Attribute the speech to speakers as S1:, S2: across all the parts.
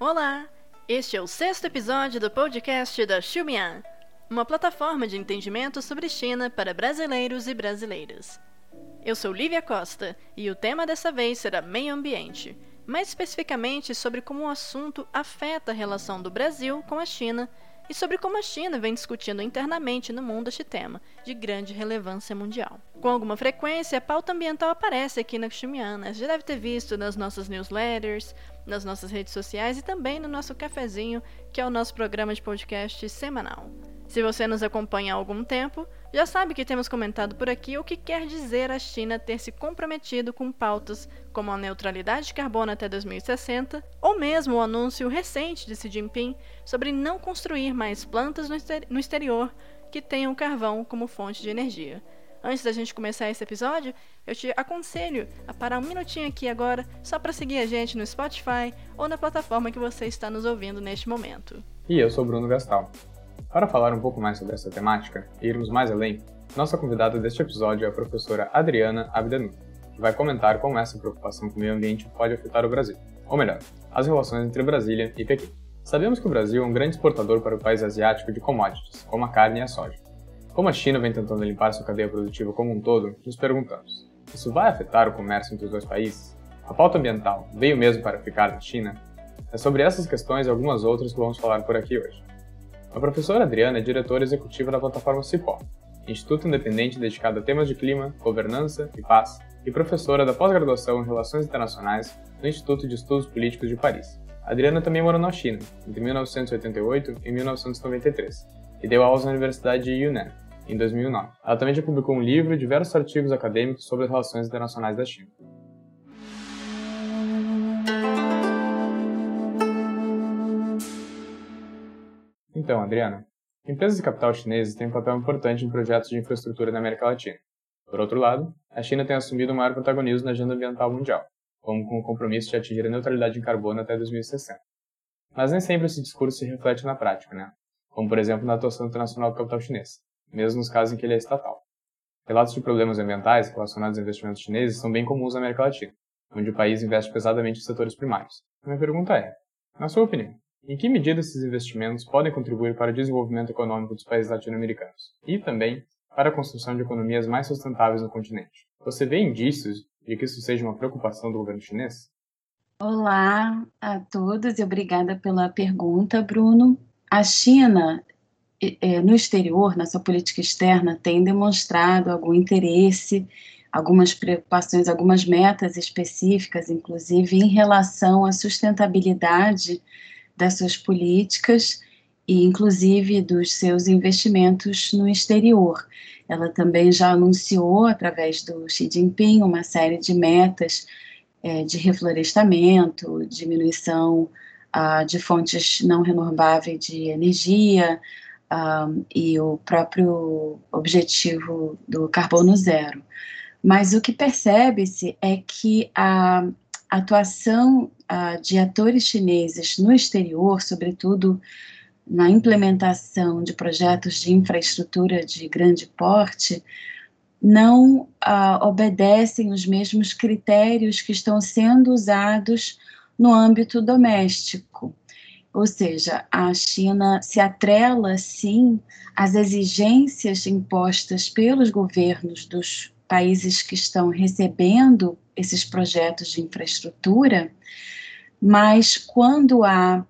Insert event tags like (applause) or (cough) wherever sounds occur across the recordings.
S1: Olá! Este é o sexto episódio do podcast da Xumian, uma plataforma de entendimento sobre China para brasileiros e brasileiras. Eu sou Lívia Costa e o tema dessa vez será meio ambiente, mais especificamente sobre como o assunto afeta a relação do Brasil com a China e sobre como a China vem discutindo internamente no mundo este tema, de grande relevância mundial. Com alguma frequência, a pauta ambiental aparece aqui na Xumiana. Você já deve ter visto nas nossas newsletters, nas nossas redes sociais e também no nosso cafezinho, que é o nosso programa de podcast semanal. Se você nos acompanha há algum tempo, já sabe que temos comentado por aqui o que quer dizer a China ter se comprometido com pautas como a neutralidade de carbono até 2060, ou mesmo o anúncio recente de Xi Jinping sobre não construir mais plantas no exterior que tenham carvão como fonte de energia. Antes da gente começar esse episódio, eu te aconselho a parar um minutinho aqui agora só para seguir a gente no Spotify ou na plataforma que você está nos ouvindo neste momento.
S2: E eu sou Bruno Gastal. Para falar um pouco mais sobre essa temática e irmos mais além, nossa convidada deste episódio é a professora Adriana Abdenu, que vai comentar como essa preocupação com o meio ambiente pode afetar o Brasil, ou melhor, as relações entre Brasília e Pequim. Sabemos que o Brasil é um grande exportador para o país asiático de commodities, como a carne e a soja. Como a China vem tentando limpar sua cadeia produtiva como um todo, nos perguntamos: isso vai afetar o comércio entre os dois países? A pauta ambiental veio mesmo para ficar na China? É sobre essas questões e algumas outras que vamos falar por aqui hoje. A professora Adriana é diretora executiva da plataforma CIPO, instituto independente dedicado a temas de clima, governança e paz, e professora da pós-graduação em Relações Internacionais no Instituto de Estudos Políticos de Paris. Adriana também morou na China, entre 1988 e 1993, e deu aulas na Universidade de Yunnan, em 2009. Ela também já publicou um livro e diversos artigos acadêmicos sobre as relações internacionais da China. Então, Adriana, empresas de capital chinesas têm um papel importante em projetos de infraestrutura na América Latina. Por outro lado, a China tem assumido um maior protagonismo na agenda ambiental mundial, como com o compromisso de atingir a neutralidade em carbono até 2060. Mas nem sempre esse discurso se reflete na prática, né? Como, por exemplo, na atuação internacional do capital chinês, mesmo nos casos em que ele é estatal. Relatos de problemas ambientais relacionados a investimentos chineses são bem comuns na América Latina, onde o país investe pesadamente em setores primários. Minha pergunta é, na sua opinião, em que medida esses investimentos podem contribuir para o desenvolvimento econômico dos países latino-americanos e também para a construção de economias mais sustentáveis no continente? Você vê indícios de que isso seja uma preocupação do governo chinês?
S3: Olá a todos e obrigada pela pergunta, Bruno. A China, no exterior, na sua política externa, tem demonstrado algum interesse, algumas preocupações, algumas metas específicas, inclusive em relação à sustentabilidade das suas políticas e, inclusive, dos seus investimentos no exterior. Ela também já anunciou, através do Xi Jinping, uma série de metas é, de reflorestamento, diminuição ah, de fontes não renováveis de energia ah, e o próprio objetivo do carbono zero. Mas o que percebe-se é que a atuação uh, de atores chineses no exterior, sobretudo na implementação de projetos de infraestrutura de grande porte, não uh, obedecem os mesmos critérios que estão sendo usados no âmbito doméstico. Ou seja, a China se atrela, sim, às exigências impostas pelos governos dos países que estão recebendo esses projetos de infraestrutura, mas quando há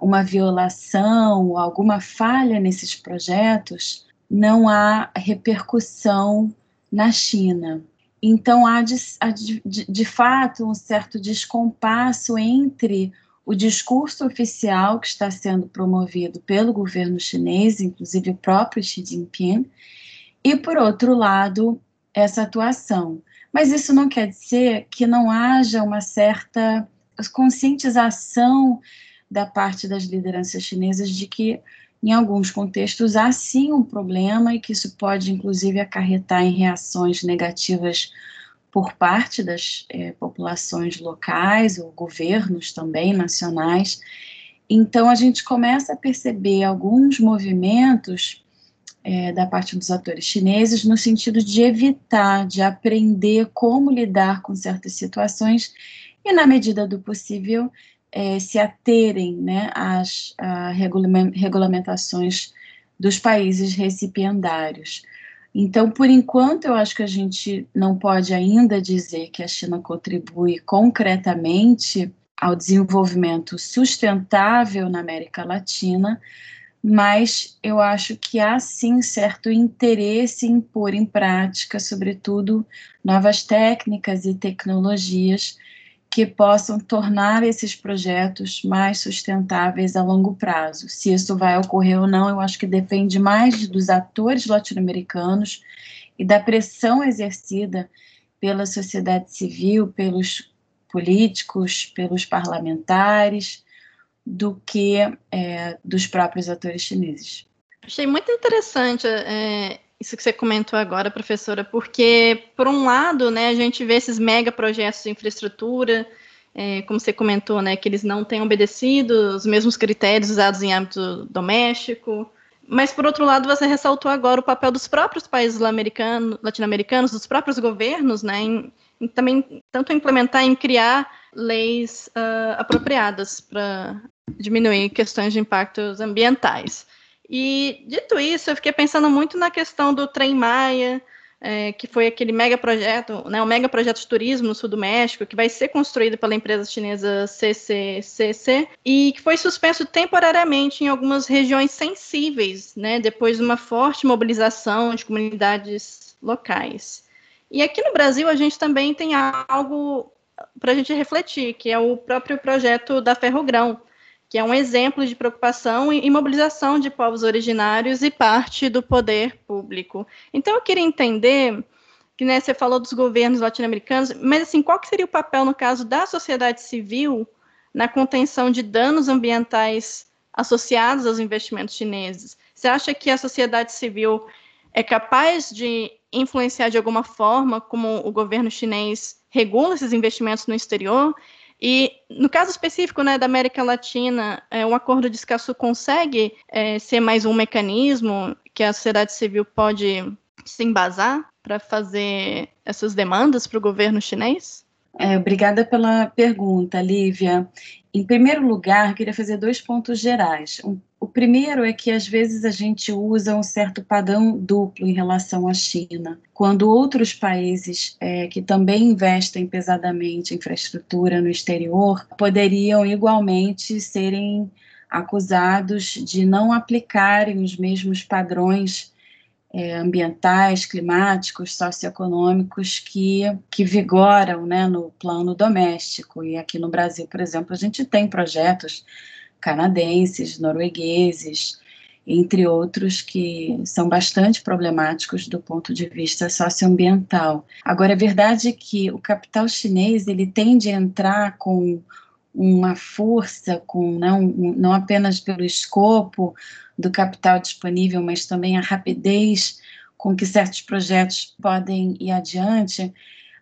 S3: uma violação, alguma falha nesses projetos, não há repercussão na China. Então, há de, há de, de, de fato um certo descompasso entre o discurso oficial que está sendo promovido pelo governo chinês, inclusive o próprio Xi Jinping, e, por outro lado, essa atuação. Mas isso não quer dizer que não haja uma certa conscientização da parte das lideranças chinesas de que, em alguns contextos, há sim um problema e que isso pode, inclusive, acarretar em reações negativas por parte das é, populações locais ou governos também nacionais. Então, a gente começa a perceber alguns movimentos é, da parte dos atores chineses no sentido de evitar, de aprender como lidar com certas situações e, na medida do possível, é, se aterem né, às regulamentações dos países recipiendários. Então, por enquanto, eu acho que a gente não pode ainda dizer que a China contribui concretamente ao desenvolvimento sustentável na América Latina, mas eu acho que há sim certo interesse em pôr em prática, sobretudo, novas técnicas e tecnologias que possam tornar esses projetos mais sustentáveis a longo prazo. Se isso vai ocorrer ou não, eu acho que depende mais dos atores latino-americanos e da pressão exercida pela sociedade civil, pelos políticos, pelos parlamentares, do que é, dos próprios atores chineses.
S1: Achei muito interessante é, isso que você comentou agora, professora, porque, por um lado, né, a gente vê esses mega projetos de infraestrutura, é, como você comentou, né, que eles não têm obedecido os mesmos critérios usados em âmbito doméstico, mas, por outro lado, você ressaltou agora o papel dos próprios países latino-americanos, dos próprios governos, né, em, em, também tanto implementar em criar leis uh, apropriadas para diminuir questões de impactos ambientais. E, dito isso, eu fiquei pensando muito na questão do Trem Maia, é, que foi aquele mega projeto, né, o mega projeto de turismo no sul do México, que vai ser construído pela empresa chinesa CCCC e que foi suspenso temporariamente em algumas regiões sensíveis, né, depois de uma forte mobilização de comunidades locais. E aqui no Brasil a gente também tem algo para a gente refletir, que é o próprio projeto da Ferrogrão, que é um exemplo de preocupação e mobilização de povos originários e parte do poder público. Então, eu queria entender que né, você falou dos governos latino-americanos, mas assim, qual seria o papel, no caso, da sociedade civil na contenção de danos ambientais associados aos investimentos chineses? Você acha que a sociedade civil é capaz de influenciar de alguma forma como o governo chinês regula esses investimentos no exterior? E no caso específico né, da América Latina, é, o Acordo de Escazú consegue é, ser mais um mecanismo que a sociedade civil pode se embasar para fazer essas demandas para o governo chinês?
S3: É, obrigada pela pergunta, Lívia. Em primeiro lugar, queria fazer dois pontos gerais. Um, o primeiro é que às vezes a gente usa um certo padrão duplo em relação à China, quando outros países é, que também investem pesadamente em infraestrutura no exterior poderiam igualmente serem acusados de não aplicarem os mesmos padrões é, ambientais, climáticos, socioeconômicos que, que vigoram né, no plano doméstico. E aqui no Brasil, por exemplo, a gente tem projetos canadenses, noruegueses, entre outros que são bastante problemáticos do ponto de vista socioambiental. Agora, é verdade que o capital chinês ele tende a entrar com uma força, com não, não apenas pelo escopo do capital disponível, mas também a rapidez com que certos projetos podem ir adiante,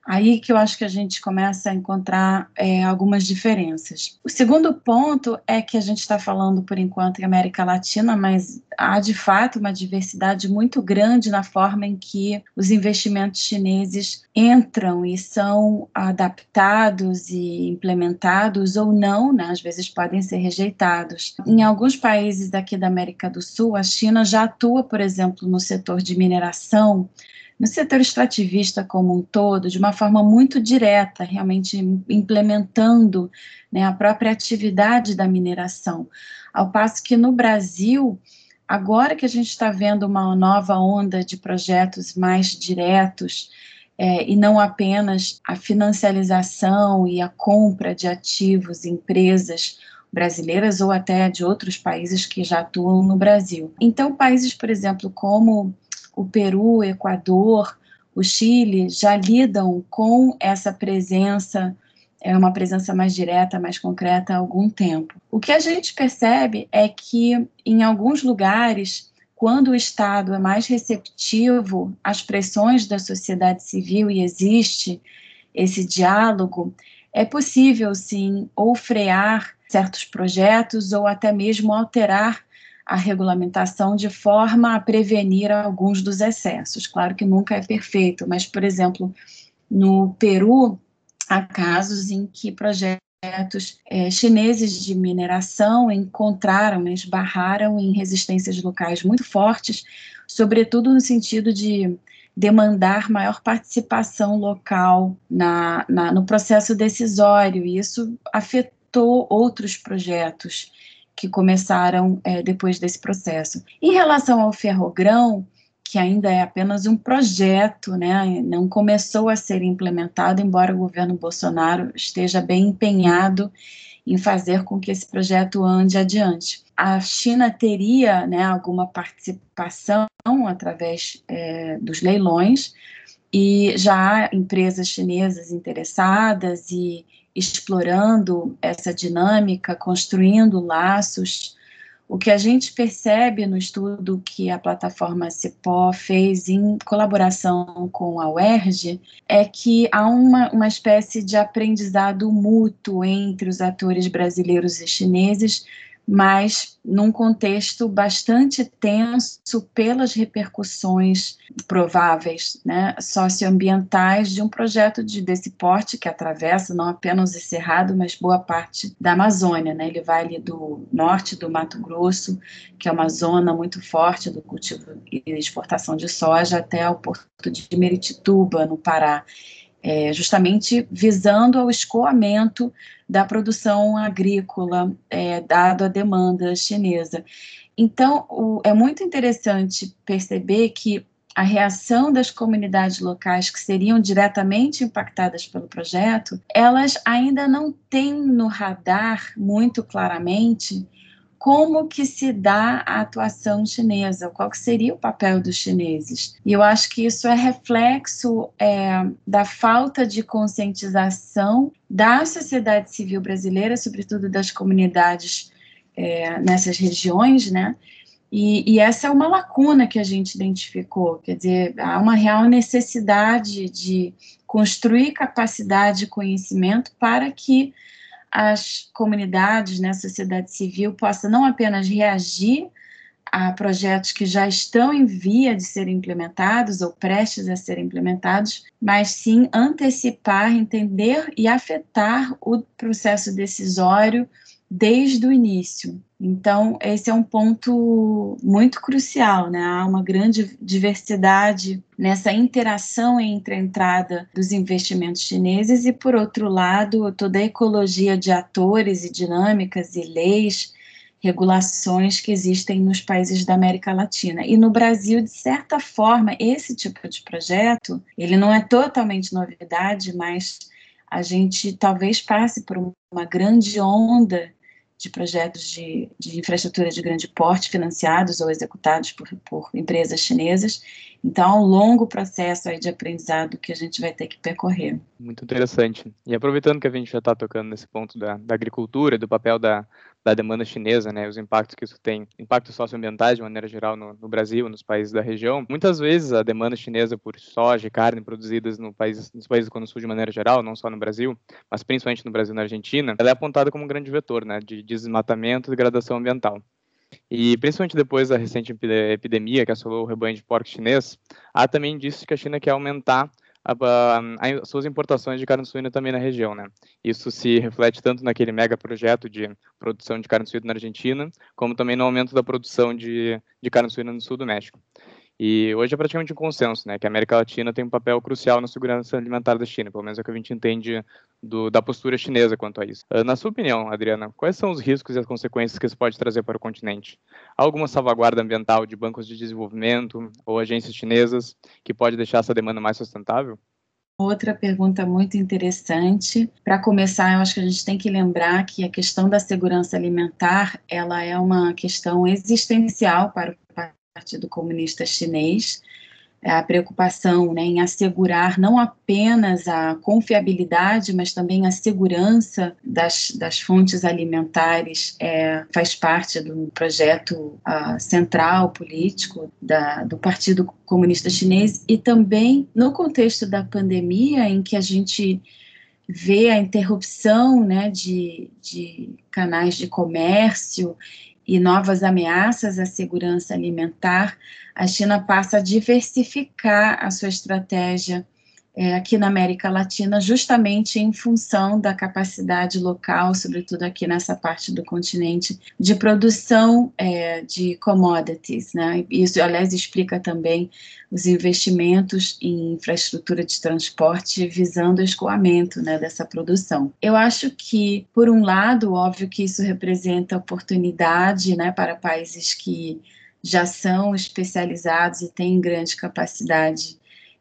S3: Aí que eu acho que a gente começa a encontrar é, algumas diferenças. O segundo ponto é que a gente está falando, por enquanto, em América Latina, mas há de fato uma diversidade muito grande na forma em que os investimentos chineses entram e são adaptados e implementados ou não, né? às vezes podem ser rejeitados. Em alguns países daqui da América do Sul, a China já atua, por exemplo, no setor de mineração no setor extrativista como um todo, de uma forma muito direta, realmente implementando né, a própria atividade da mineração. Ao passo que no Brasil, agora que a gente está vendo uma nova onda de projetos mais diretos, é, e não apenas a financiarização e a compra de ativos, empresas brasileiras ou até de outros países que já atuam no Brasil. Então, países, por exemplo, como o Peru, o Equador, o Chile já lidam com essa presença, é uma presença mais direta, mais concreta há algum tempo. O que a gente percebe é que em alguns lugares, quando o Estado é mais receptivo às pressões da sociedade civil e existe esse diálogo, é possível sim ou frear certos projetos ou até mesmo alterar a regulamentação de forma a prevenir alguns dos excessos. Claro que nunca é perfeito, mas, por exemplo, no Peru, há casos em que projetos é, chineses de mineração encontraram, né, esbarraram em resistências locais muito fortes, sobretudo no sentido de demandar maior participação local na, na, no processo decisório, e isso afetou outros projetos que começaram é, depois desse processo. Em relação ao ferrogrão, que ainda é apenas um projeto, né, não começou a ser implementado, embora o governo Bolsonaro esteja bem empenhado em fazer com que esse projeto ande adiante. A China teria né, alguma participação através é, dos leilões, e já há empresas chinesas interessadas e explorando essa dinâmica, construindo laços. O que a gente percebe no estudo que a plataforma CIPO fez em colaboração com a UERJ é que há uma, uma espécie de aprendizado mútuo entre os atores brasileiros e chineses mas num contexto bastante tenso pelas repercussões prováveis né, socioambientais de um projeto de, desse porte que atravessa não apenas o Cerrado, mas boa parte da Amazônia. Né? Ele vai ali do norte do Mato Grosso, que é uma zona muito forte do cultivo e exportação de soja, até o porto de Meritituba, no Pará é, justamente visando ao escoamento da produção agrícola, é, dado a demanda chinesa. Então, o, é muito interessante perceber que a reação das comunidades locais que seriam diretamente impactadas pelo projeto, elas ainda não têm no radar muito claramente como que se dá a atuação chinesa, qual que seria o papel dos chineses. E eu acho que isso é reflexo é, da falta de conscientização da sociedade civil brasileira, sobretudo das comunidades é, nessas regiões, né? E, e, essa é uma lacuna que a gente identificou, quer dizer, há uma real necessidade de construir capacidade de conhecimento para que as comunidades, né, a sociedade civil, possa não apenas reagir a projetos que já estão em via de serem implementados ou prestes a serem implementados, mas sim antecipar, entender e afetar o processo decisório desde o início. Então, esse é um ponto muito crucial, né? Há uma grande diversidade nessa interação entre a entrada dos investimentos chineses e, por outro lado, toda a ecologia de atores e dinâmicas e leis, regulações que existem nos países da América Latina. E no Brasil, de certa forma, esse tipo de projeto, ele não é totalmente novidade, mas a gente talvez passe por uma grande onda de projetos de, de infraestrutura de grande porte financiados ou executados por, por empresas chinesas. Então, é um longo processo aí de aprendizado que a gente vai ter que percorrer.
S4: Muito interessante. E aproveitando que a gente já está tocando nesse ponto da, da agricultura, do papel da, da demanda chinesa, né, os impactos que isso tem, impactos socioambientais de maneira geral no, no, Brasil, nos países da região. Muitas vezes a demanda chinesa por soja e carne produzidas no país, nos países do Cone Sul de maneira geral, não só no Brasil, mas principalmente no Brasil e na Argentina, ela é apontada como um grande vetor, né, de desmatamento e degradação ambiental. E principalmente depois da recente epidemia que assolou o rebanho de porco chinês, há também indícios que a China quer aumentar as suas importações de carne suína também na região, né? Isso se reflete tanto naquele mega projeto de produção de carne suína na Argentina, como também no aumento da produção de, de carne suína no sul do México. E hoje é praticamente um consenso, né, que a América Latina tem um papel crucial na segurança alimentar da China, pelo menos é o que a gente entende do, da postura chinesa quanto a isso. Ah, na sua opinião, Adriana, quais são os riscos e as consequências que isso pode trazer para o continente? Há alguma salvaguarda ambiental de bancos de desenvolvimento ou agências chinesas que pode deixar essa demanda mais sustentável?
S3: Outra pergunta muito interessante. Para começar, eu acho que a gente tem que lembrar que a questão da segurança alimentar, ela é uma questão existencial para o Partido Comunista Chinês, a preocupação né, em assegurar não apenas a confiabilidade, mas também a segurança das, das fontes alimentares é, faz parte do projeto uh, central político da, do Partido Comunista Chinês e também no contexto da pandemia, em que a gente vê a interrupção né, de, de canais de comércio e novas ameaças à segurança alimentar, a China passa a diversificar a sua estratégia é, aqui na América Latina, justamente em função da capacidade local, sobretudo aqui nessa parte do continente, de produção é, de commodities. Né? Isso, aliás, explica também os investimentos em infraestrutura de transporte visando o escoamento né, dessa produção. Eu acho que, por um lado, óbvio que isso representa oportunidade né, para países que já são especializados e têm grande capacidade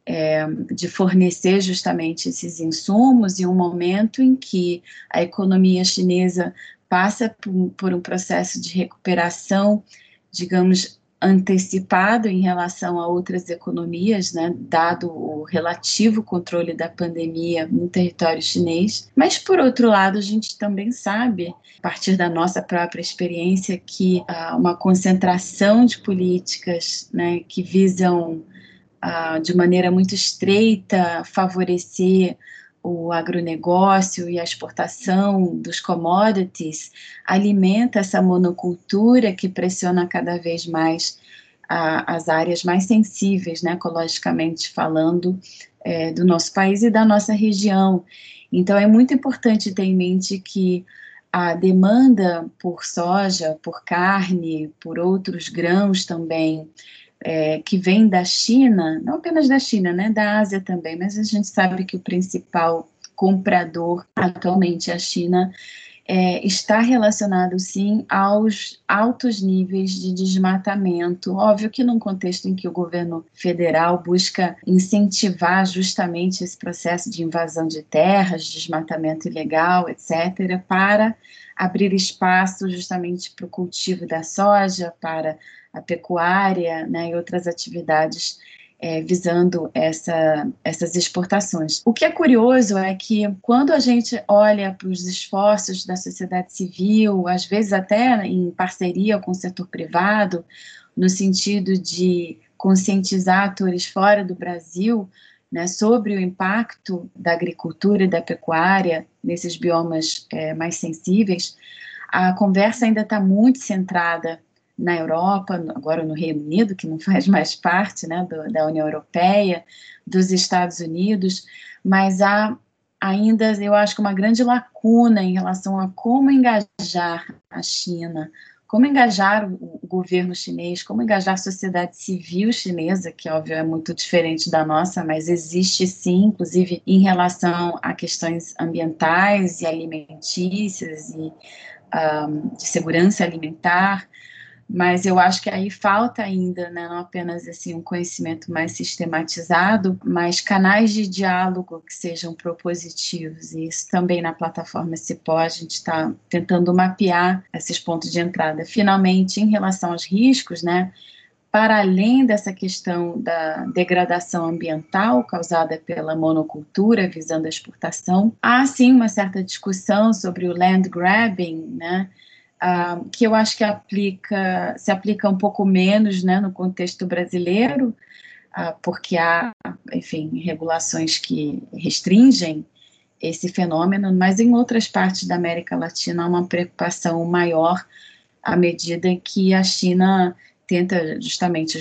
S3: é, de fornecer justamente esses insumos em um momento em que a economia chinesa passa por, por um processo de recuperação, digamos, antecipado em relação a outras economias, né, dado o relativo controle da pandemia no território chinês. Mas, por outro lado, a gente também sabe, a partir da nossa própria experiência, que ah, uma concentração de políticas né, que visam de maneira muito estreita, favorecer o agronegócio e a exportação dos commodities, alimenta essa monocultura que pressiona cada vez mais a, as áreas mais sensíveis, né, ecologicamente falando, é, do nosso país e da nossa região. Então, é muito importante ter em mente que a demanda por soja, por carne, por outros grãos também, é, que vem da China, não apenas da China, né, da Ásia também, mas a gente sabe que o principal comprador atualmente, a China, é, está relacionado sim aos altos níveis de desmatamento. Óbvio que num contexto em que o governo federal busca incentivar justamente esse processo de invasão de terras, desmatamento ilegal, etc., para abrir espaço justamente para o cultivo da soja, para a pecuária né, e outras atividades é, visando essa, essas exportações. O que é curioso é que quando a gente olha para os esforços da sociedade civil, às vezes até em parceria com o setor privado, no sentido de conscientizar atores fora do Brasil né, sobre o impacto da agricultura e da pecuária nesses biomas é, mais sensíveis, a conversa ainda está muito centrada na Europa, agora no Reino Unido, que não faz (laughs) mais parte né, do, da União Europeia, dos Estados Unidos, mas há ainda, eu acho que uma grande lacuna em relação a como engajar a China, como engajar o, governo chinês, como engajar a sociedade civil chinesa, que óbvio é muito diferente da nossa, mas existe sim, inclusive em relação a questões ambientais e alimentícias e um, de segurança alimentar mas eu acho que aí falta ainda, né, não apenas assim um conhecimento mais sistematizado, mas canais de diálogo que sejam propositivos. E isso também na plataforma Cipó a gente está tentando mapear esses pontos de entrada. Finalmente, em relação aos riscos, né, para além dessa questão da degradação ambiental causada pela monocultura visando a exportação, há sim uma certa discussão sobre o land grabbing, né? Uh, que eu acho que aplica, se aplica um pouco menos né, no contexto brasileiro, uh, porque há, enfim, regulações que restringem esse fenômeno, mas em outras partes da América Latina há uma preocupação maior à medida que a China tenta justamente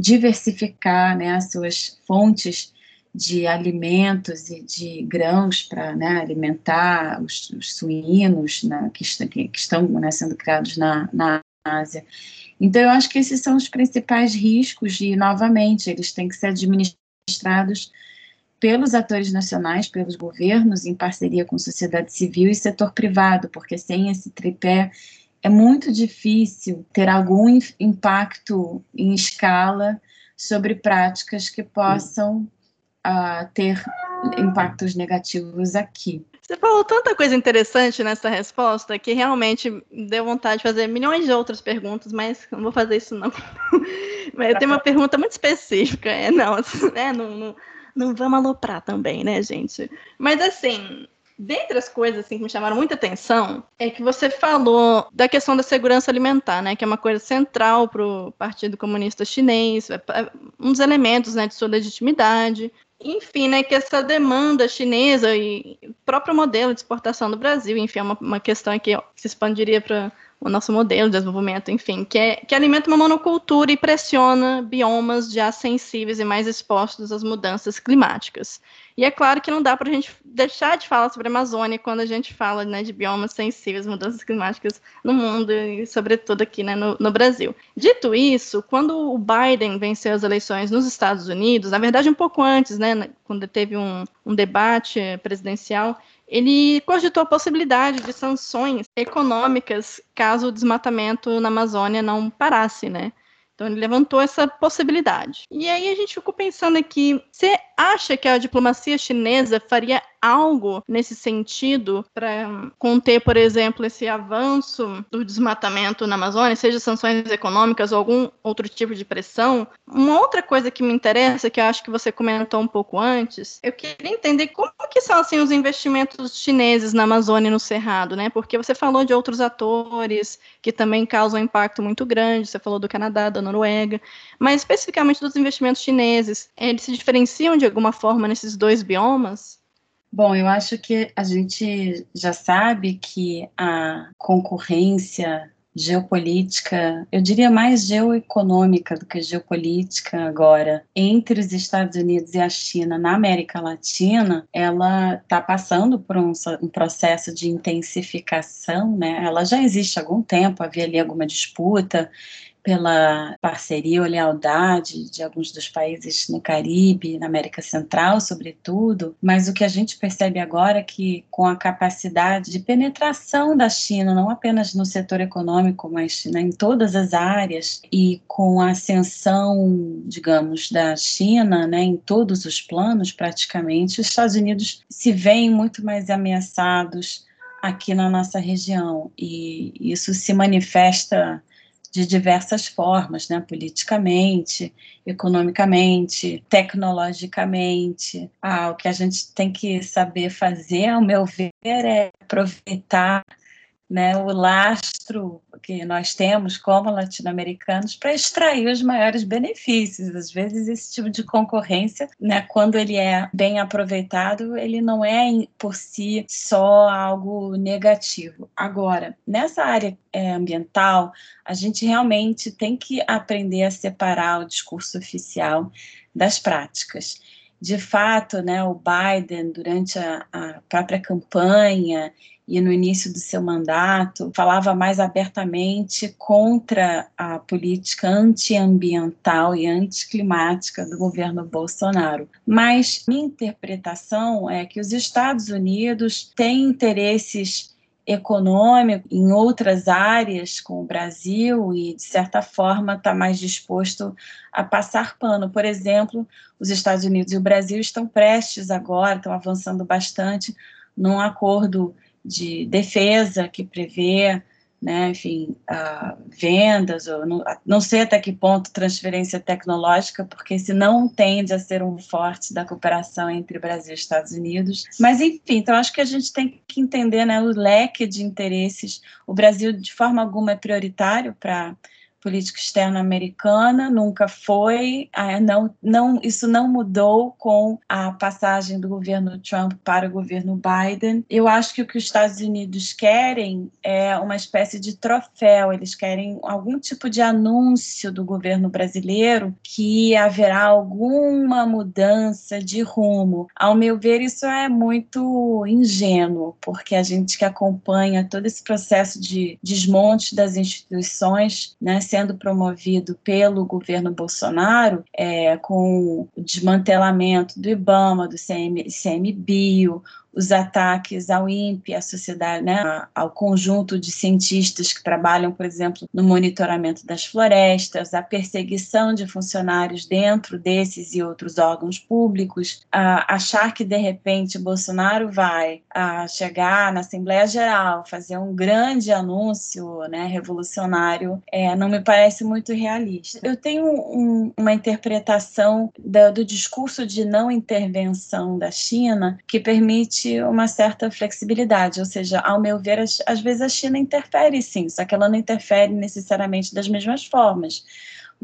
S3: diversificar né, as suas fontes de alimentos e de grãos para né, alimentar os, os suínos né, que, estão, que estão né, sendo criados na, na Ásia. Então, eu acho que esses são os principais riscos e, novamente, eles têm que ser administrados pelos atores nacionais, pelos governos, em parceria com sociedade civil e setor privado, porque sem esse tripé é muito difícil ter algum impacto em escala sobre práticas que possam ter impactos negativos aqui.
S1: Você falou tanta coisa interessante nessa resposta que realmente deu vontade de fazer milhões de outras perguntas, mas não vou fazer isso não. (laughs) mas tenho uma pergunta muito específica, é não, né, (laughs) não, não, não vamos aloprar também, né, gente? Mas assim, Dentre as coisas assim, que me chamaram muita atenção, é que você falou da questão da segurança alimentar, né, que é uma coisa central para o Partido Comunista Chinês, é, é um dos elementos né, de sua legitimidade. Enfim, né, que essa demanda chinesa e próprio modelo de exportação do Brasil, enfim, é uma, uma questão que se expandiria para o nosso modelo de desenvolvimento, enfim, que, é, que alimenta uma monocultura e pressiona biomas já sensíveis e mais expostos às mudanças climáticas. E é claro que não dá para a gente deixar de falar sobre a Amazônia quando a gente fala né, de biomas sensíveis, mudanças climáticas no mundo e, sobretudo, aqui né, no, no, Brasil. Dito isso, quando o Biden venceu as eleições nos Estados Unidos, na verdade, um pouco antes, né, quando teve um, um debate presidencial, ele cogitou a possibilidade de sanções econômicas caso o desmatamento na Amazônia não parasse, né? Então ele levantou essa possibilidade. E aí a gente ficou pensando aqui, você acha que a diplomacia chinesa faria algo nesse sentido para conter, por exemplo, esse avanço do desmatamento na Amazônia, seja sanções econômicas ou algum outro tipo de pressão? Uma outra coisa que me interessa, que eu acho que você comentou um pouco antes, eu queria entender como que são assim os investimentos chineses na Amazônia e no Cerrado, né? Porque você falou de outros atores que também causam impacto muito grande, você falou do Canadá, da Noruega, mas especificamente dos investimentos chineses, eles se diferenciam de alguma forma nesses dois biomas?
S3: Bom, eu acho que a gente já sabe que a concorrência geopolítica, eu diria mais geoeconômica do que geopolítica agora, entre os Estados Unidos e a China na América Latina, ela está passando por um, um, processo de intensificação, né? Ela já existe há algum tempo, havia ali alguma disputa pela parceria ou lealdade de alguns dos países no Caribe, na América Central, sobretudo, mas o que a gente percebe agora é que, com a capacidade de penetração da China, não apenas no setor econômico, mas né, em todas as áreas, e com a ascensão, digamos, da China né, em todos os planos, praticamente, os Estados Unidos se veem muito mais ameaçados aqui na nossa região, e isso se manifesta de diversas formas, né? politicamente, economicamente, tecnologicamente. Ah, o que a gente tem que saber fazer, ao meu ver, é aproveitar né, o lastro que nós temos como latino-americanos para extrair os maiores benefícios. Às vezes esse tipo de concorrência, né, quando ele é bem aproveitado, ele não é por si só algo negativo. Agora, nessa área é, ambiental, a gente realmente tem que aprender a separar o discurso oficial das práticas de fato, né, o Biden, durante a, a, própria campanha, e no início do seu mandato falava mais abertamente contra a política antiambiental e anticlimática do governo Bolsonaro. Mas minha interpretação é que os Estados Unidos têm interesses econômicos em outras áreas com o Brasil e de certa forma está mais disposto a passar pano. Por exemplo, os Estados Unidos e o Brasil estão prestes agora, estão avançando bastante num acordo de defesa que prevê, né, enfim, uh, vendas, ou não, não sei até que ponto transferência tecnológica, porque se não tende a ser um forte da cooperação entre Brasil e Estados Unidos. Mas, enfim, então acho que a gente tem que entender né, o leque de interesses. O Brasil, de forma alguma, é prioritário para política externa americana, nunca foi, ah, não, não, isso não mudou com a passagem do governo Trump para o governo Biden. Eu acho que o que os Estados Unidos querem é uma espécie de troféu, eles querem algum tipo de anúncio do governo brasileiro que haverá alguma mudança de rumo. Ao meu ver, isso é muito ingênuo, porque a gente que acompanha todo esse processo de desmonte das instituições, né, sendo promovido pelo governo Bolsonaro, é, com o desmantelamento do IBAMA, do CM, CMBio, os ataques ao INPE, à sociedade, né, ao conjunto de cientistas que trabalham, por exemplo, no monitoramento das florestas, a perseguição de funcionários dentro desses e outros órgãos públicos, achar que de repente Bolsonaro vai chegar na Assembleia Geral, fazer um grande anúncio, né, revolucionário, é, não me parece muito realista. Eu tenho um, uma interpretação do, do discurso de não intervenção da China que permite existe uma certa flexibilidade, ou seja, ao meu ver, às, às vezes a China interfere sim, só que ela não interfere necessariamente das mesmas formas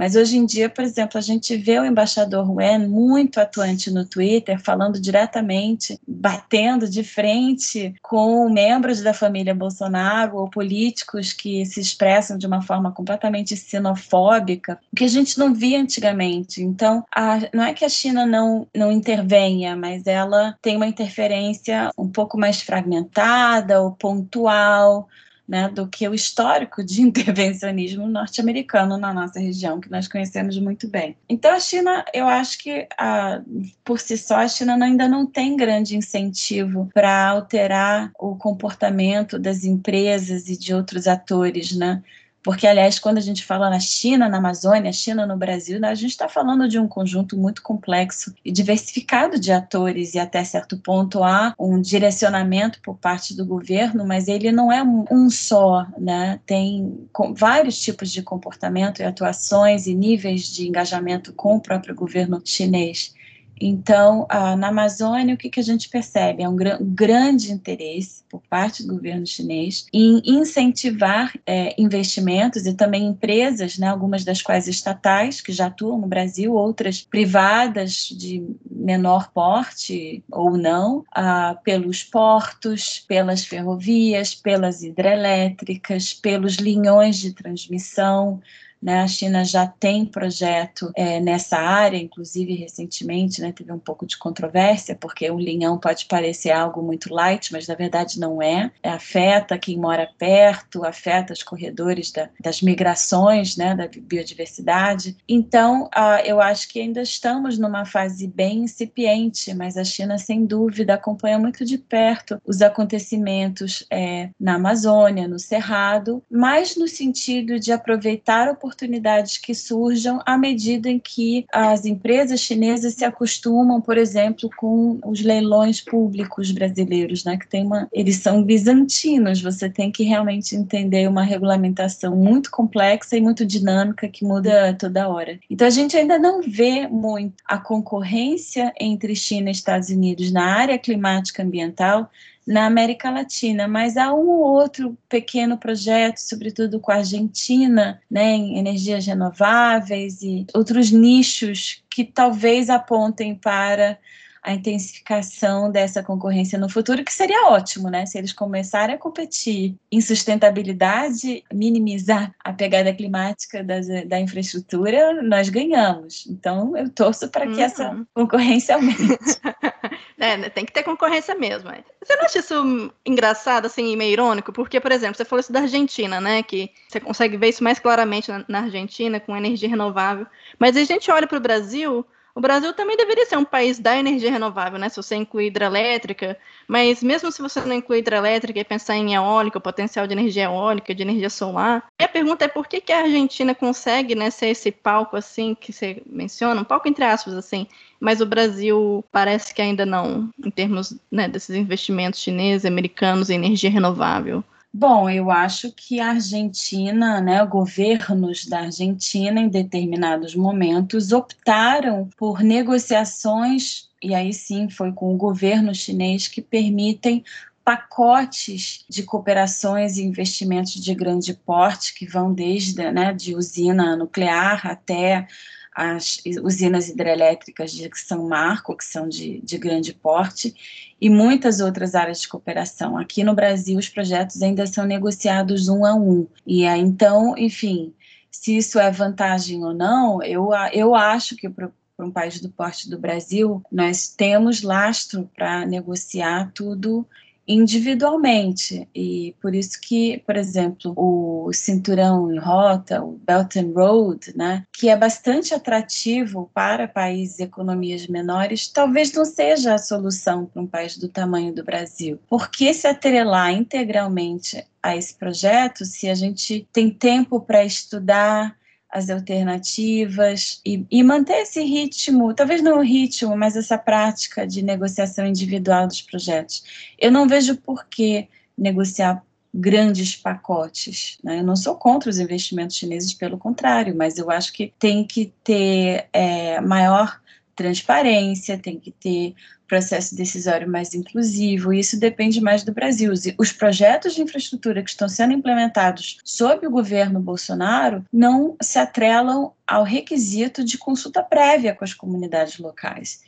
S3: Mas hoje em dia, por exemplo, a gente vê o embaixador Wen muito atuante no Twitter, falando diretamente, batendo de frente com membros da família Bolsonaro ou políticos que se expressam de uma forma completamente xenofóbica, o que a gente não via antigamente. Então, a, não é que a China não, não intervenha, mas ela tem uma interferência um pouco mais fragmentada ou pontual né, do que o histórico de (laughs) intervencionismo norte-americano na nossa região, que nós conhecemos muito bem. Então, a China, eu acho que a, por si só, a China ainda não tem grande incentivo para alterar o comportamento das empresas e de outros atores, né? Porque, aliás, quando a gente fala na China, na Amazônia, China no Brasil, né, a gente está falando de um conjunto muito complexo e diversificado de atores, e até certo ponto há um direcionamento por parte do governo, mas ele não é um só, né? tem vários tipos de comportamento e atuações e níveis de engajamento com o próprio governo chinês. Então, ah, na Amazônia, o que, que a gente percebe? É um gr grande interesse por parte do governo chinês em incentivar é, investimentos e também empresas, né, algumas das quais estatais, que já atuam no Brasil, outras privadas de menor porte ou não, ah, pelos portos, pelas ferrovias, pelas hidrelétricas, pelos linhões de transmissão. Né? A China já tem projeto é, nessa área, inclusive recentemente né, teve um pouco de controvérsia, porque o linhão pode parecer algo muito light, mas na verdade não é. é afeta quem mora perto, afeta os corredores da, das migrações, né, da biodiversidade. Então, eu acho que ainda estamos numa fase bem incipiente, mas a China, sem dúvida, acompanha muito de perto os acontecimentos é, na Amazônia, no Cerrado, mais no sentido de aproveitar a oportunidades que surjam à medida em que as empresas chinesas se acostumam, por exemplo, com os leilões públicos brasileiros, né, que tem uma, eles são bizantinos, você tem que realmente entender uma regulamentação muito complexa e muito dinâmica que muda toda hora. Então a gente ainda não vê muito a concorrência entre China e Estados Unidos na área climática ambiental na América Latina, mas há um ou outro pequeno projeto, sobretudo com a Argentina, né, em energias renováveis e outros nichos que talvez apontem para a intensificação dessa concorrência no futuro, que seria ótimo, né? Se eles começarem a competir em sustentabilidade, minimizar a pegada climática das, da infraestrutura, nós ganhamos. Então, eu torço para que uhum. essa concorrência aumente. (laughs)
S1: é, né, tem que ter concorrência mesmo. Você não acha isso engraçado, assim, meio irônico? Porque, por exemplo, você falou isso da Argentina, né? Que você consegue ver isso mais claramente na, na Argentina, com energia renovável. Mas a gente olha para o Brasil o Brasil também deveria ser um país da energia renovável, né? Se você incluir hidrelétrica, mas mesmo se você não incluir hidrelétrica e pensar em eólica, o potencial de energia eólica, de energia solar, a pergunta é por que, que a Argentina consegue né, ser esse palco assim que você menciona, um palco entre aspas assim, mas o Brasil parece que ainda não, em termos né, desses investimentos chineses, americanos em energia renovável.
S3: Bom, eu acho que a Argentina, né, governos da Argentina, em determinados momentos, optaram por negociações, e aí sim foi com o governo chinês, que permitem pacotes de cooperações e investimentos de grande porte, que vão desde né, de usina nuclear até as usinas hidrelétricas de São Marco, que são de, de grande porte, e muitas outras áreas de cooperação. Aqui no Brasil, os projetos ainda são negociados um a um. E aí, então, enfim, se isso é vantagem ou não, eu, eu acho que para um país do porte do Brasil, nós temos lastro para negociar tudo individualmente. E por isso que, por exemplo, o cinturão em rota, o Belt and Road, né, que é bastante atrativo para países e economias menores, talvez não seja a solução para um país do tamanho do Brasil. Porque se atrelar integralmente a esse projeto, se a gente tem tempo para estudar, as alternativas e, e, manter esse ritmo, talvez não o ritmo, mas essa prática de negociação individual dos projetos. Eu não vejo por que negociar grandes pacotes. Né? Eu não sou contra os investimentos chineses, pelo contrário, mas eu acho que tem que ter é, maior transparência, tem que ter processo decisório mais inclusivo, isso depende mais do Brasil. Os projetos de infraestrutura que estão sendo implementados sob o governo Bolsonaro não se atrelam ao requisito de consulta prévia com as comunidades locais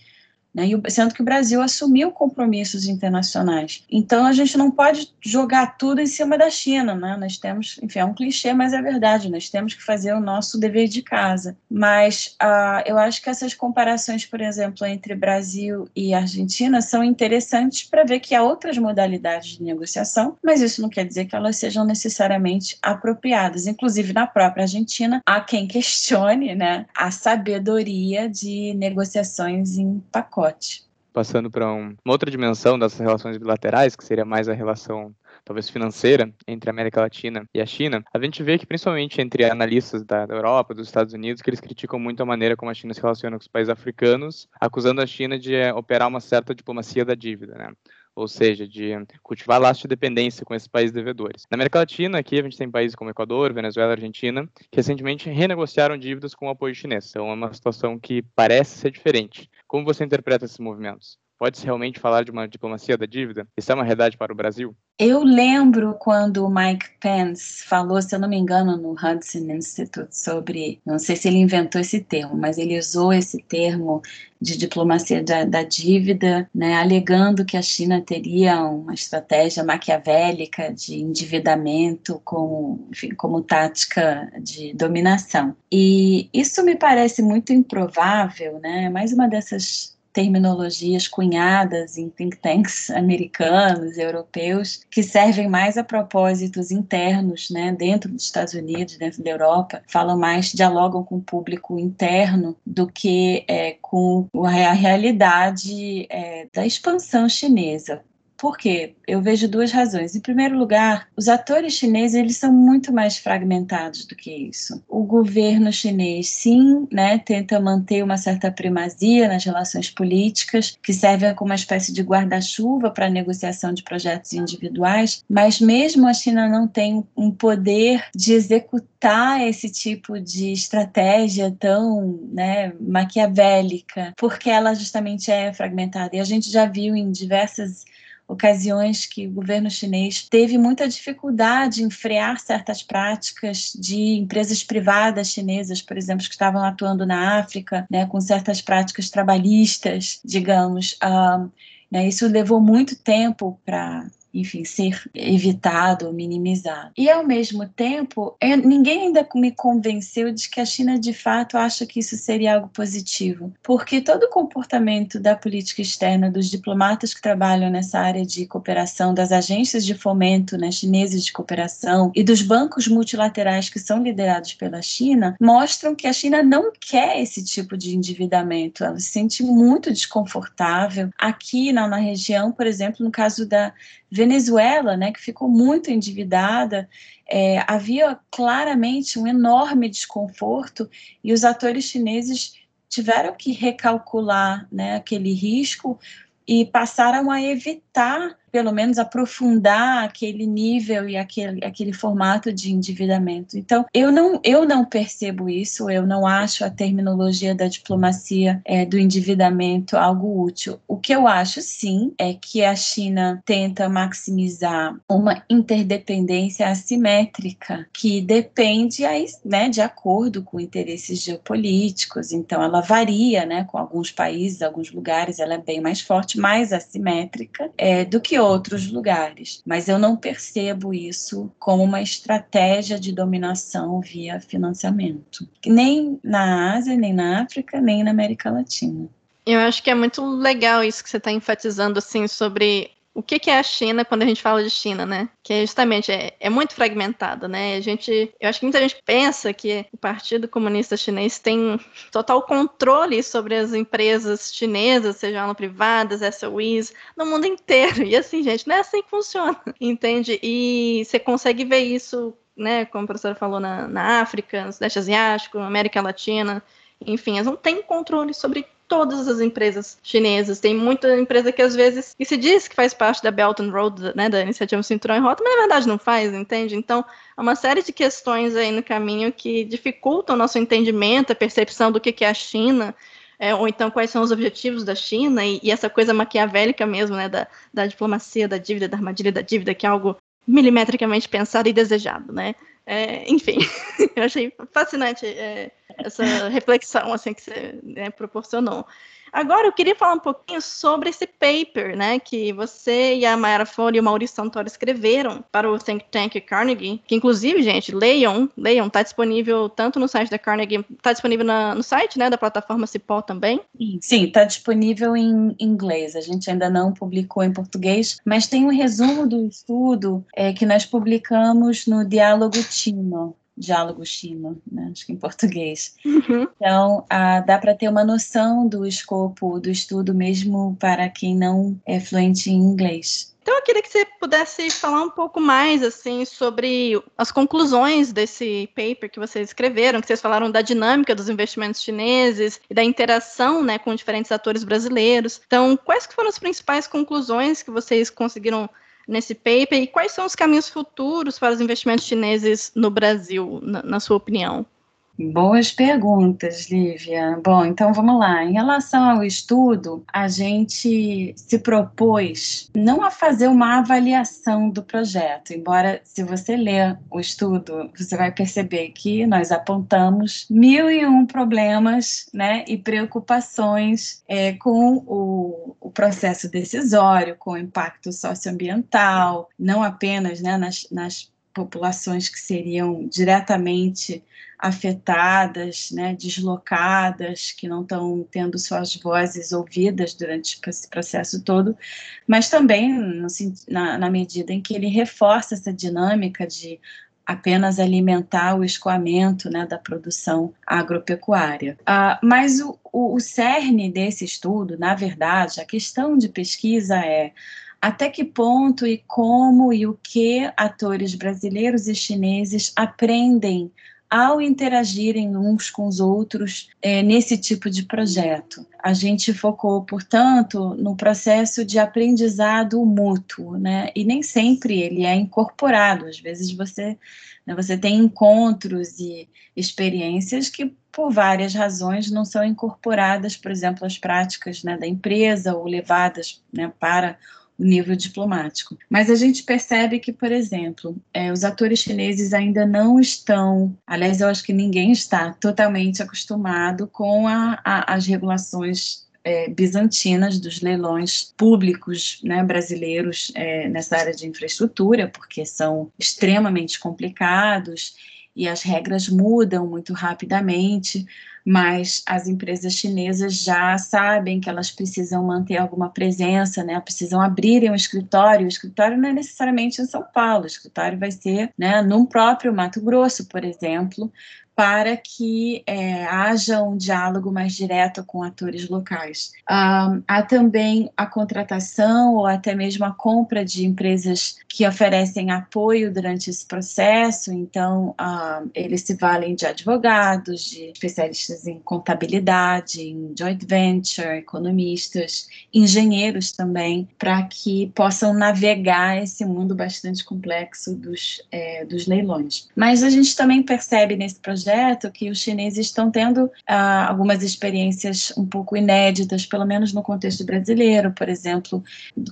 S3: né, sendo que o Brasil assumiu compromissos internacionais. Então a gente não pode jogar tudo em cima da China, né? Nós temos, enfim, é um clichê, mas é verdade, nós temos que fazer o nosso dever de casa. Mas uh, eu acho que essas comparações, por exemplo, entre Brasil e Argentina são interessantes para ver que há outras modalidades de negociação, mas isso não quer dizer que elas sejam necessariamente apropriadas. Inclusive, na própria Argentina, há quem (laughs) questione né, a sabedoria de negociações em pacote pacote.
S4: Passando para um, uma outra dimensão dessas relações bilaterais, que seria mais a relação talvez financeira entre a América Latina e a China, a gente vê que principalmente entre analistas da, da, Europa, dos Estados Unidos, que eles criticam muito a maneira como a China se relaciona com os países africanos, acusando a China de é, operar uma certa diplomacia da dívida, né? Ou seja, de cultivar laços de dependência com esses países devedores. Na América Latina, aqui a gente tem países como Equador, Venezuela, Argentina, que recentemente renegociaram dívidas com o apoio chinês. Então é uma situação que parece ser diferente. Como você interpreta esses movimentos? Pode-se realmente falar de uma diplomacia da dívida? Isso é uma realidade para o Brasil?
S3: Eu lembro quando o Mike Pence falou, se eu não me engano, no Hudson Institute sobre, não sei se ele inventou esse termo, mas ele usou esse termo de diplomacia da, da dívida, né, alegando que a China teria uma estratégia maquiavélica de endividamento como, enfim, como tática de dominação. E isso me parece muito improvável, né? Mais uma dessas terminologias cunhadas em think tanks (laughs) americanos, europeus, que servem mais a propósitos internos, né, dentro dos Estados Unidos, dentro da Europa, falam mais, dialogam com o público interno do que é, com a realidade é, da expansão chinesa. Por quê? Eu vejo duas razões. Em primeiro lugar, os atores chineses eles são muito mais fragmentados do que isso. O governo chinês, sim, né, tenta manter uma certa primazia nas relações políticas, que servem como uma espécie de guarda-chuva para a negociação de projetos individuais, mas mesmo a China não tem um poder de executar esse tipo de estratégia tão né, maquiavélica, porque ela justamente é fragmentada. E a gente já viu em diversas ocasiões que o governo chinês teve muita dificuldade em frear certas práticas de empresas privadas chinesas, por exemplo, que estavam atuando na África, né, com certas práticas trabalhistas, digamos. Um, né, isso levou muito tempo para enfim, ser evitado, minimizado. E, ao mesmo tempo, eu, ninguém ainda me convenceu de que a China, de fato, acha que isso seria algo positivo, porque todo o comportamento da política externa dos diplomatas que trabalham nessa área de cooperação, das agências de fomento né, chineses de cooperação e dos bancos multilaterais que são liderados pela China, mostram que a China não quer esse tipo de endividamento. Ela se sente muito desconfortável aqui na, na região, por exemplo, no caso da Venezuela, né, que ficou muito endividada, é, havia claramente um enorme desconforto e os atores chineses tiveram que recalcular né, aquele risco e passaram a evitar pelo menos aprofundar aquele nível e aquele, aquele formato de endividamento. Então, eu não, eu não percebo isso, eu não acho a terminologia da diplomacia é, do endividamento algo útil. O que eu acho, sim, é que a China tenta maximizar uma interdependência assimétrica que depende aí, né, de acordo com interesses geopolíticos. Então, ela varia né, com alguns países, alguns lugares, ela é bem mais forte, mais assimétrica é, do que outros lugares, mas eu não percebo isso como uma estratégia de dominação via financiamento, nem na Ásia, nem na África, nem na América Latina.
S1: Eu acho que é muito legal isso que você está enfatizando assim sobre o que, que, é a China quando a gente fala de China, né? Que é justamente é, é, muito fragmentado, né? A gente, eu acho que muita gente pensa que o Partido Comunista Chinês tem total controle sobre as empresas chinesas, sejam elas privadas, SOEs, no mundo inteiro. (laughs) E assim, gente, não é assim que funciona, entende? E você consegue ver isso, né? Como a professora falou na, na África, no Sudeste Asiático, América Latina. Enfim, elas não têm controle sobre todas as empresas chinesas. Tem muita empresa que às vezes que se diz que faz parte da Belt and Road, né, da iniciativa Cinturão e Rota, mas na verdade não faz, entende? Então, há uma série de questões aí no caminho que dificultam o nosso entendimento, a percepção do que é a China. é, ou então quais são os objetivos da China, e, e, essa coisa maquiavélica mesmo, né, da, da diplomacia, da dívida, da armadilha da dívida, que é algo milimetricamente pensado e desejado, né? É, enfim, (laughs) eu achei fascinante é, essa reflexão assim que você né, proporcionou. Agora, eu queria falar um pouquinho sobre esse paper, né, que você e a Mayara Fone e o Maurício Santoro escreveram para o Think Tank Carnegie, que inclusive, gente, leiam, leiam, tá disponível tanto no site da Carnegie, tá disponível na, no site, né, da plataforma Cipó também?
S3: Sim, tá disponível em inglês, a gente ainda não publicou em português, mas tem um resumo do estudo é, que nós publicamos no Diálogo Tino, diálogo China, né? acho que em português. Uhum. Então, ah, dá para ter uma noção do escopo do estudo mesmo para quem não é fluente em inglês.
S1: Então eu queria que você pudesse falar um pouco mais assim sobre as conclusões desse paper que vocês escreveram, que vocês falaram da dinâmica dos investimentos chineses e da interação, né, com diferentes atores brasileiros. Então, quais foram as principais conclusões que vocês conseguiram nesse paper e quais são os caminhos futuros para os investimentos chineses no Brasil, na, na sua opinião?
S3: Boas perguntas, Lívia. Bom, então vamos lá. Em relação ao estudo, a gente se propôs não a fazer uma avaliação do projeto, embora, se você ler o estudo, você vai perceber que nós apontamos mil e um problemas né, e preocupações é, com o, o, processo decisório, com o impacto socioambiental, não apenas né, nas, nas populações que seriam diretamente afetadas, né, deslocadas, que não estão tendo suas vozes ouvidas durante esse processo todo, mas também no, na, na medida em que ele reforça essa dinâmica de apenas alimentar o escoamento né, da produção agropecuária. Ah, mas o, o, o cerne desse estudo, na verdade, a questão de pesquisa é até que ponto e como e o que atores brasileiros e chineses aprendem ao interagirem uns com os outros é, nesse tipo de projeto. A gente focou, portanto, no processo de aprendizado mútuo, né? E nem sempre ele é incorporado. Às vezes você, né, você tem encontros e experiências que por várias razões não são incorporadas, por exemplo, às práticas né, da empresa ou levadas né, para nível diplomático. Mas a gente percebe que, por exemplo, é, os atores chineses ainda não estão, aliás, eu acho que ninguém está totalmente acostumado com a, a, as regulações é, bizantinas dos leilões públicos né, brasileiros é, nessa área de infraestrutura, porque são extremamente complicados e as regras mudam muito rapidamente mas as empresas chinesas já sabem que elas precisam manter alguma presença, né? Precisam abrirem um escritório. O escritório não é necessariamente em São Paulo, o escritório vai ser, né, num próprio Mato Grosso, por exemplo, para que é, haja um diálogo mais direto com atores locais. Um, há também a contratação ou até mesmo a compra de empresas que oferecem apoio durante esse processo, então um, eles se valem de advogados, de especialistas em contabilidade, em joint venture, economistas, engenheiros também, para que possam navegar esse mundo bastante complexo dos, é, dos leilões. Mas a gente também percebe nesse projeto projeto que os chineses estão tendo ah, algumas experiências um pouco inéditas, pelo menos no contexto brasileiro, por exemplo,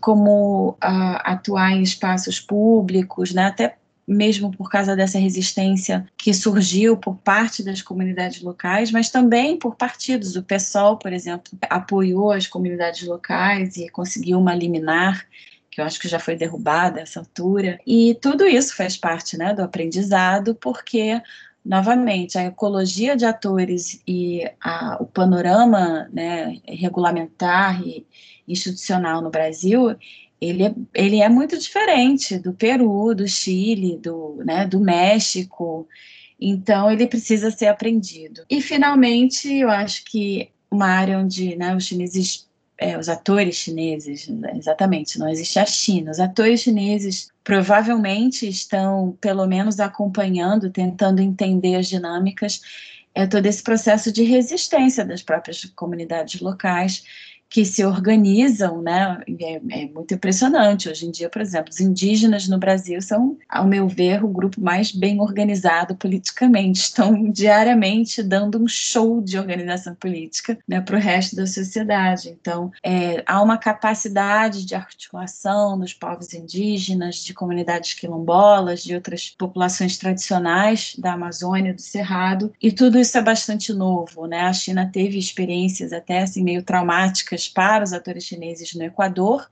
S3: como ah, atuar em espaços públicos, né, até mesmo por causa dessa resistência que surgiu por parte das comunidades locais, mas também por partidos. O PSOL, por exemplo, apoiou as comunidades locais e conseguiu uma liminar que eu acho que já foi derrubada essa altura. E tudo isso faz parte né, do aprendizado, porque novamente, a ecologia de atores e a, o panorama né, regulamentar e institucional no Brasil, ele é, ele é muito diferente do Peru, do Chile, do, né, do México, então ele precisa ser aprendido. E, finalmente, eu acho que uma área onde né, os chineses é, os atores chineses, exatamente, não existe a China. Os atores chineses provavelmente estão, pelo menos, acompanhando, tentando entender as dinâmicas, é todo esse processo de resistência das próprias comunidades locais que se organizam, né? É, é, muito impressionante. Hoje em dia, por exemplo, os indígenas no Brasil são, ao meu ver, o grupo mais bem organizado politicamente. Estão diariamente dando um show de organização política né, para o resto da sociedade. Então, é, há uma capacidade de articulação dos povos indígenas, de comunidades quilombolas, de outras populações tradicionais da Amazônia, do Cerrado, e tudo isso é bastante novo. Né? A China teve experiências até assim, meio traumáticas para os atores chineses no Equador,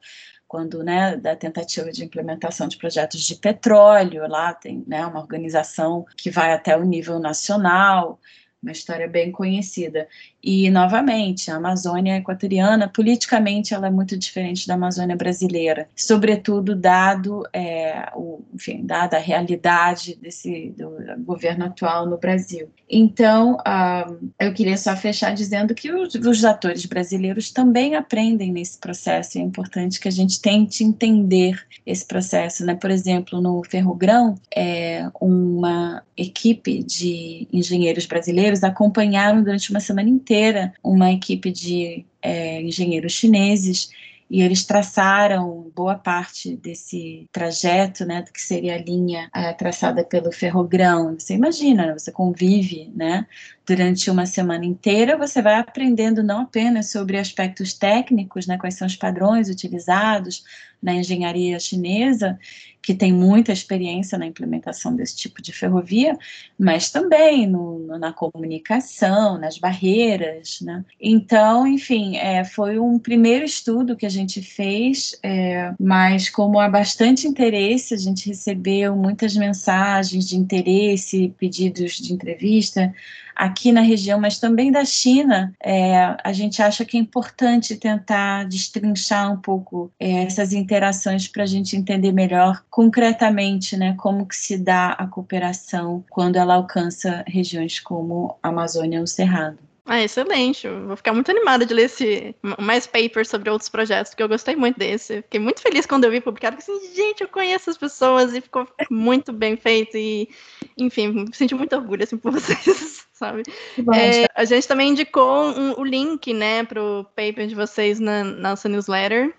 S3: quando né, da tentativa de implementação de projetos de petróleo, lá tem né, uma organização que vai até o nível nacional, uma história bem conhecida. E, novamente, a Amazônia equatoriana, politicamente, ela é muito diferente da Amazônia brasileira, sobretudo dado, é, o, enfim, dada a realidade desse do governo atual no Brasil. Então, uh, eu queria só fechar dizendo que os, os atores brasileiros também aprendem nesse processo, é importante que a gente tente entender esse processo. Né? Por exemplo, no Ferrogrão, é, uma equipe de engenheiros brasileiros acompanharam durante uma semana inteira inteira uma equipe de é, engenheiros chineses e eles traçaram boa parte desse trajeto, né, do que seria a linha é, traçada pelo ferrogrão. Você imagina, você convive, né, durante uma semana inteira, você vai aprendendo não apenas sobre aspectos técnicos, né, quais são os padrões utilizados na engenharia chinesa, que tem muita experiência na implementação desse tipo de ferrovia, mas também no, na comunicação, nas barreiras. Né? Então, enfim, é, foi um primeiro estudo que a gente fez, é, mas como há bastante interesse, a gente recebeu muitas mensagens de interesse, pedidos de entrevista aqui na região, mas também da China, é, a gente acha que é importante tentar destrinchar um pouco é, essas interações para a gente entender melhor concretamente né, como que se dá a cooperação quando ela alcança regiões como a Amazônia ou o Cerrado.
S1: Ah, excelente. Eu vou ficar muito animada de ler esse, mais papers sobre outros projetos, porque eu gostei muito desse. Fiquei muito feliz quando eu vi publicado, porque assim, gente, eu conheço as pessoas e ficou muito bem feito. E, enfim, senti muito orgulho assim, por (laughs) vocês sabe? É, a gente também indicou um, o link, né, pro paper de vocês na nossa newsletter.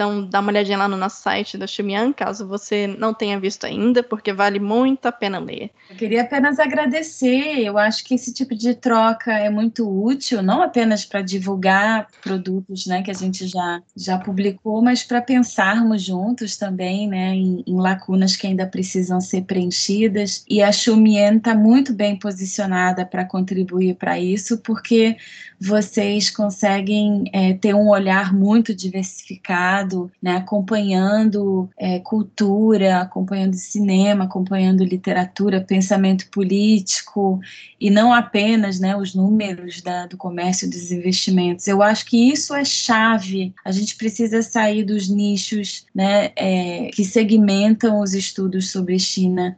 S1: Então, dá uma olhadinha lá no nosso site da Xumian, caso você não tenha visto ainda, porque vale muito a pena ler.
S3: Eu queria apenas agradecer. Eu acho que esse tipo de troca é muito útil, não apenas para divulgar produtos né, que a gente já, já publicou, mas para pensarmos juntos também né, em, em, lacunas que ainda precisam ser preenchidas. E a Xumian está muito bem posicionada para contribuir para isso, porque vocês conseguem é, ter um olhar muito diversificado, né, acompanhando é, cultura, acompanhando cinema, acompanhando literatura, pensamento político e não apenas né, os números da, do comércio e dos investimentos. Eu acho que isso é chave. A gente precisa sair dos nichos né, é, que segmentam os estudos sobre China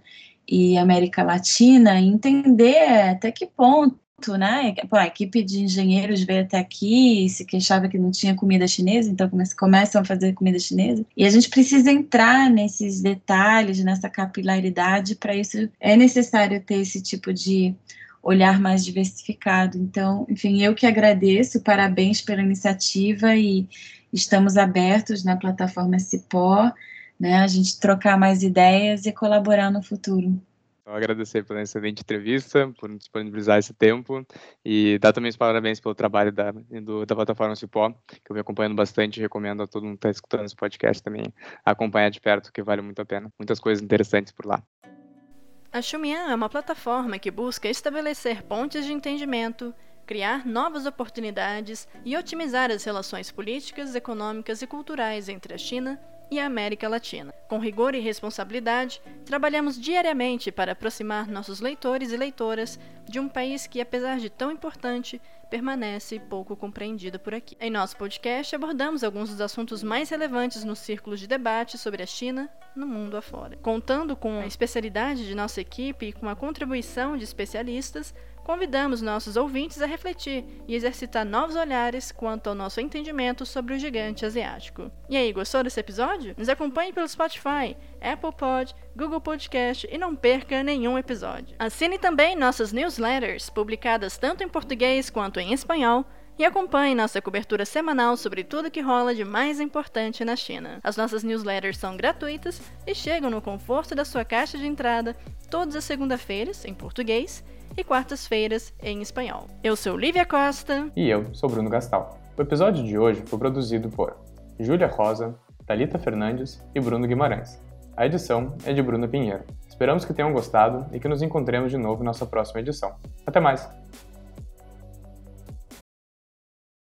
S3: e América Latina e entender até que ponto né? Pô, a equipe de engenheiros veio até aqui e se queixava que não tinha comida chinesa, então começam a fazer comida chinesa. E a gente precisa entrar nesses detalhes, nessa capilaridade, para isso é necessário ter esse tipo de olhar mais diversificado. Então, enfim, eu que agradeço, parabéns pela iniciativa e estamos abertos na plataforma Cipó, né? A gente trocar mais ideias e colaborar no futuro.
S4: Então, agradecer pela excelente entrevista, por disponibilizar esse tempo e dar também os parabéns pelo trabalho da, do, da plataforma Cipó, que eu venho acompanhando bastante e recomendo a todo mundo que está escutando esse podcast também acompanhar de perto, que vale muito a pena. Muitas coisas interessantes por lá.
S1: A Xumian é uma plataforma que busca estabelecer pontes de entendimento, criar novas oportunidades e otimizar as relações políticas, econômicas e culturais entre a China e a América Latina. Com rigor e responsabilidade, trabalhamos diariamente para aproximar nossos leitores e leitoras de um país que, apesar de tão importante, permanece pouco compreendido por aqui. Em nosso podcast, abordamos alguns dos assuntos mais relevantes nos círculos de debate sobre a China no mundo afora. Contando com a especialidade de nossa equipe e com a contribuição de especialistas, Convidamos nossos ouvintes a refletir e exercitar novos olhares quanto ao nosso entendimento sobre o gigante asiático. E aí, gostou desse episódio? Nos acompanhe pelo Spotify, Apple Pod, Google Podcast e não perca nenhum episódio. Assine também nossas newsletters, publicadas tanto em português quanto em espanhol, E acompanhe nossa cobertura semanal sobre tudo que rola de mais importante na China. As nossas newsletters são gratuitas e chegam no conforto da sua caixa de entrada todas as segunda-feiras, em português, e quartas-feiras, em espanhol. Eu sou Lívia Costa.
S2: E eu sou Bruno Gastal. O episódio de hoje foi produzido por Júlia Rosa, Talita Fernandes e Bruno Guimarães. A edição é de Bruno Pinheiro. Esperamos que tenham gostado e que nos encontremos de novo em nossa próxima edição. Até mais!